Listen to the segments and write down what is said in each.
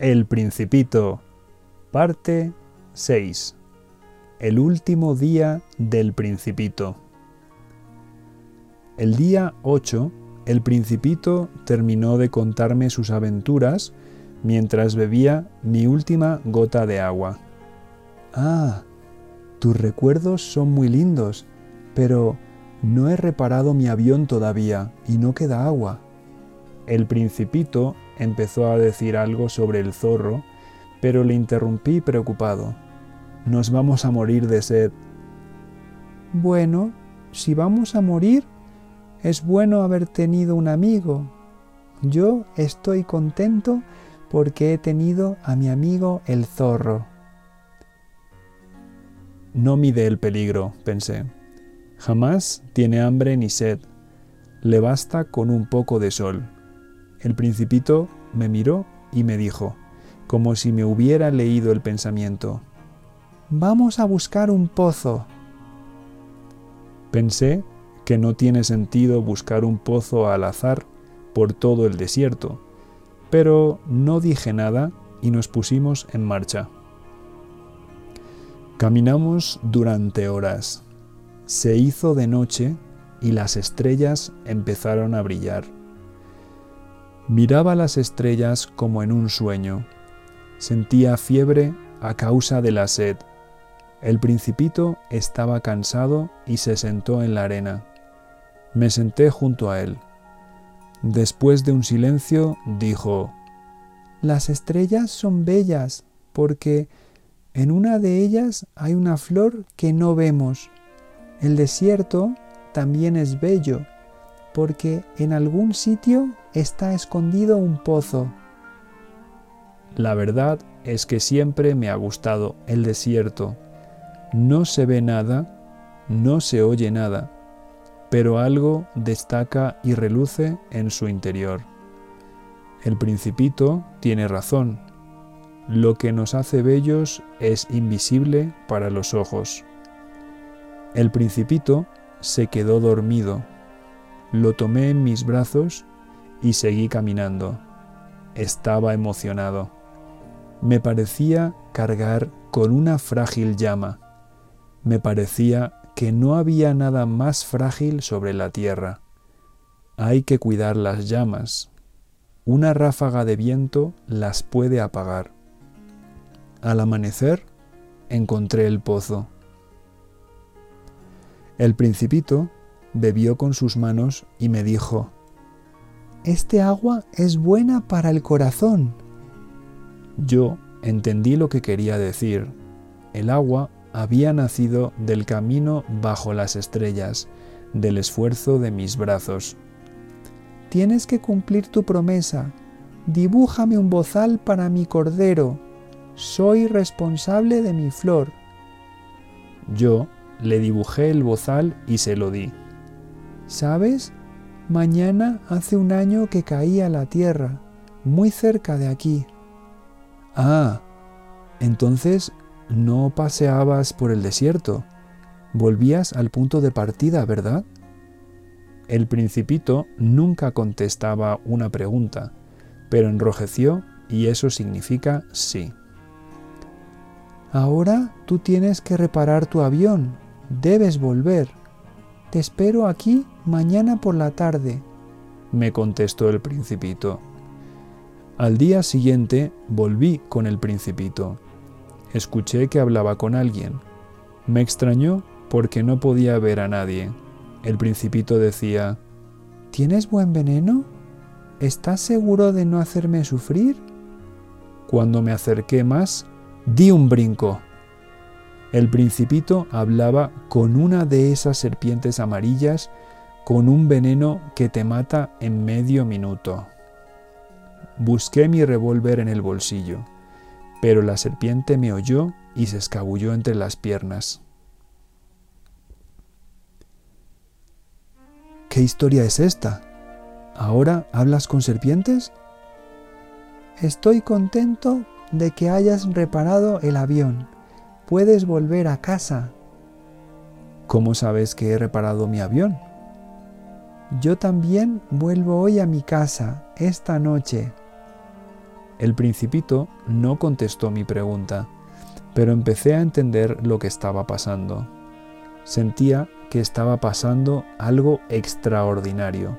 El Principito, parte 6. El último día del Principito. El día 8, el Principito terminó de contarme sus aventuras mientras bebía mi última gota de agua. Ah, tus recuerdos son muy lindos, pero no he reparado mi avión todavía y no queda agua. El principito empezó a decir algo sobre el zorro, pero le interrumpí preocupado. Nos vamos a morir de sed. Bueno, si vamos a morir, es bueno haber tenido un amigo. Yo estoy contento porque he tenido a mi amigo el zorro. No mide el peligro, pensé. Jamás tiene hambre ni sed. Le basta con un poco de sol. El principito me miró y me dijo, como si me hubiera leído el pensamiento, Vamos a buscar un pozo. Pensé que no tiene sentido buscar un pozo al azar por todo el desierto, pero no dije nada y nos pusimos en marcha. Caminamos durante horas. Se hizo de noche y las estrellas empezaron a brillar. Miraba las estrellas como en un sueño. Sentía fiebre a causa de la sed. El principito estaba cansado y se sentó en la arena. Me senté junto a él. Después de un silencio dijo, Las estrellas son bellas porque en una de ellas hay una flor que no vemos. El desierto también es bello, porque en algún sitio está escondido un pozo. La verdad es que siempre me ha gustado el desierto. No se ve nada, no se oye nada, pero algo destaca y reluce en su interior. El principito tiene razón, lo que nos hace bellos es invisible para los ojos. El principito se quedó dormido. Lo tomé en mis brazos y seguí caminando. Estaba emocionado. Me parecía cargar con una frágil llama. Me parecía que no había nada más frágil sobre la tierra. Hay que cuidar las llamas. Una ráfaga de viento las puede apagar. Al amanecer encontré el pozo. El principito bebió con sus manos y me dijo, Este agua es buena para el corazón. Yo entendí lo que quería decir. El agua había nacido del camino bajo las estrellas, del esfuerzo de mis brazos. Tienes que cumplir tu promesa. Dibújame un bozal para mi cordero, soy responsable de mi flor. Yo le dibujé el bozal y se lo di. ¿Sabes? Mañana hace un año que caí a la tierra, muy cerca de aquí. Ah, entonces no paseabas por el desierto, volvías al punto de partida, ¿verdad? El principito nunca contestaba una pregunta, pero enrojeció y eso significa sí. Ahora tú tienes que reparar tu avión. Debes volver. Te espero aquí mañana por la tarde, me contestó el principito. Al día siguiente volví con el principito. Escuché que hablaba con alguien. Me extrañó porque no podía ver a nadie. El principito decía, ¿Tienes buen veneno? ¿Estás seguro de no hacerme sufrir? Cuando me acerqué más, Di un brinco. El principito hablaba con una de esas serpientes amarillas con un veneno que te mata en medio minuto. Busqué mi revólver en el bolsillo, pero la serpiente me oyó y se escabulló entre las piernas. ¿Qué historia es esta? ¿Ahora hablas con serpientes? Estoy contento de que hayas reparado el avión. Puedes volver a casa. ¿Cómo sabes que he reparado mi avión? Yo también vuelvo hoy a mi casa, esta noche. El principito no contestó mi pregunta, pero empecé a entender lo que estaba pasando. Sentía que estaba pasando algo extraordinario.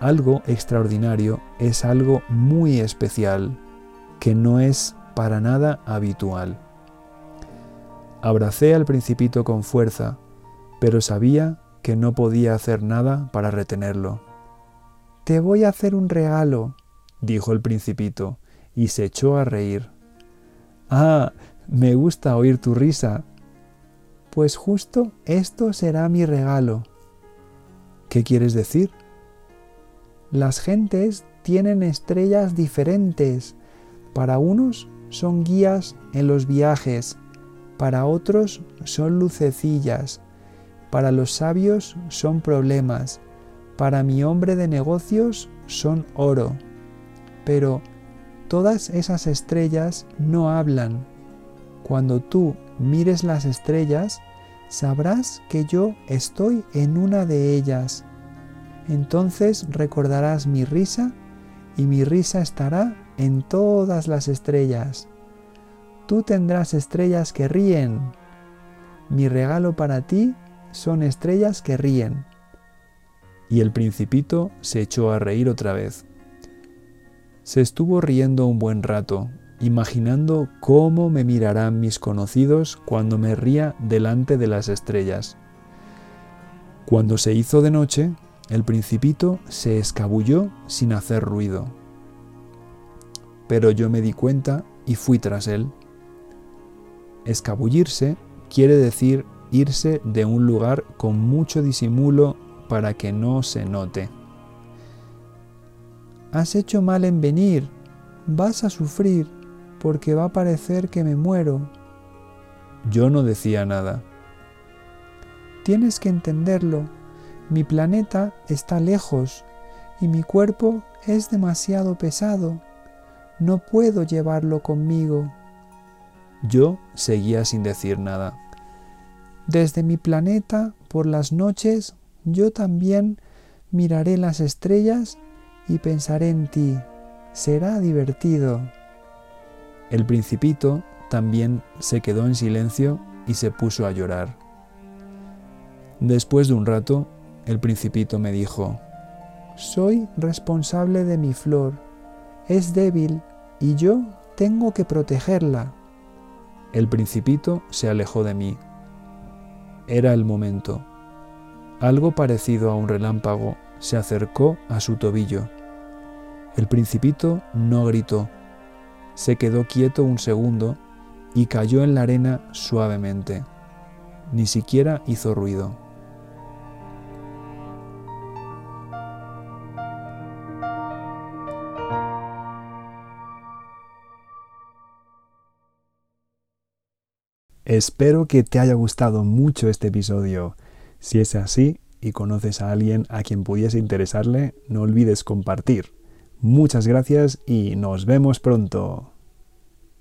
Algo extraordinario es algo muy especial, que no es para nada habitual. Abracé al principito con fuerza, pero sabía que no podía hacer nada para retenerlo. Te voy a hacer un regalo, dijo el principito, y se echó a reír. Ah, me gusta oír tu risa. Pues justo esto será mi regalo. ¿Qué quieres decir? Las gentes tienen estrellas diferentes. Para unos son guías en los viajes, para otros son lucecillas, para los sabios son problemas, para mi hombre de negocios son oro. Pero todas esas estrellas no hablan. Cuando tú mires las estrellas, sabrás que yo estoy en una de ellas. Entonces recordarás mi risa y mi risa estará en todas las estrellas. Tú tendrás estrellas que ríen. Mi regalo para ti son estrellas que ríen. Y el principito se echó a reír otra vez. Se estuvo riendo un buen rato, imaginando cómo me mirarán mis conocidos cuando me ría delante de las estrellas. Cuando se hizo de noche, el principito se escabulló sin hacer ruido. Pero yo me di cuenta y fui tras él. Escabullirse quiere decir irse de un lugar con mucho disimulo para que no se note. Has hecho mal en venir, vas a sufrir, porque va a parecer que me muero. Yo no decía nada. Tienes que entenderlo, mi planeta está lejos y mi cuerpo es demasiado pesado. No puedo llevarlo conmigo. Yo seguía sin decir nada. Desde mi planeta, por las noches, yo también miraré las estrellas y pensaré en ti. Será divertido. El principito también se quedó en silencio y se puso a llorar. Después de un rato, el principito me dijo, Soy responsable de mi flor. Es débil y yo tengo que protegerla. El principito se alejó de mí. Era el momento. Algo parecido a un relámpago se acercó a su tobillo. El principito no gritó. Se quedó quieto un segundo y cayó en la arena suavemente. Ni siquiera hizo ruido. Espero que te haya gustado mucho este episodio. Si es así y conoces a alguien a quien pudiese interesarle, no olvides compartir. Muchas gracias y nos vemos pronto.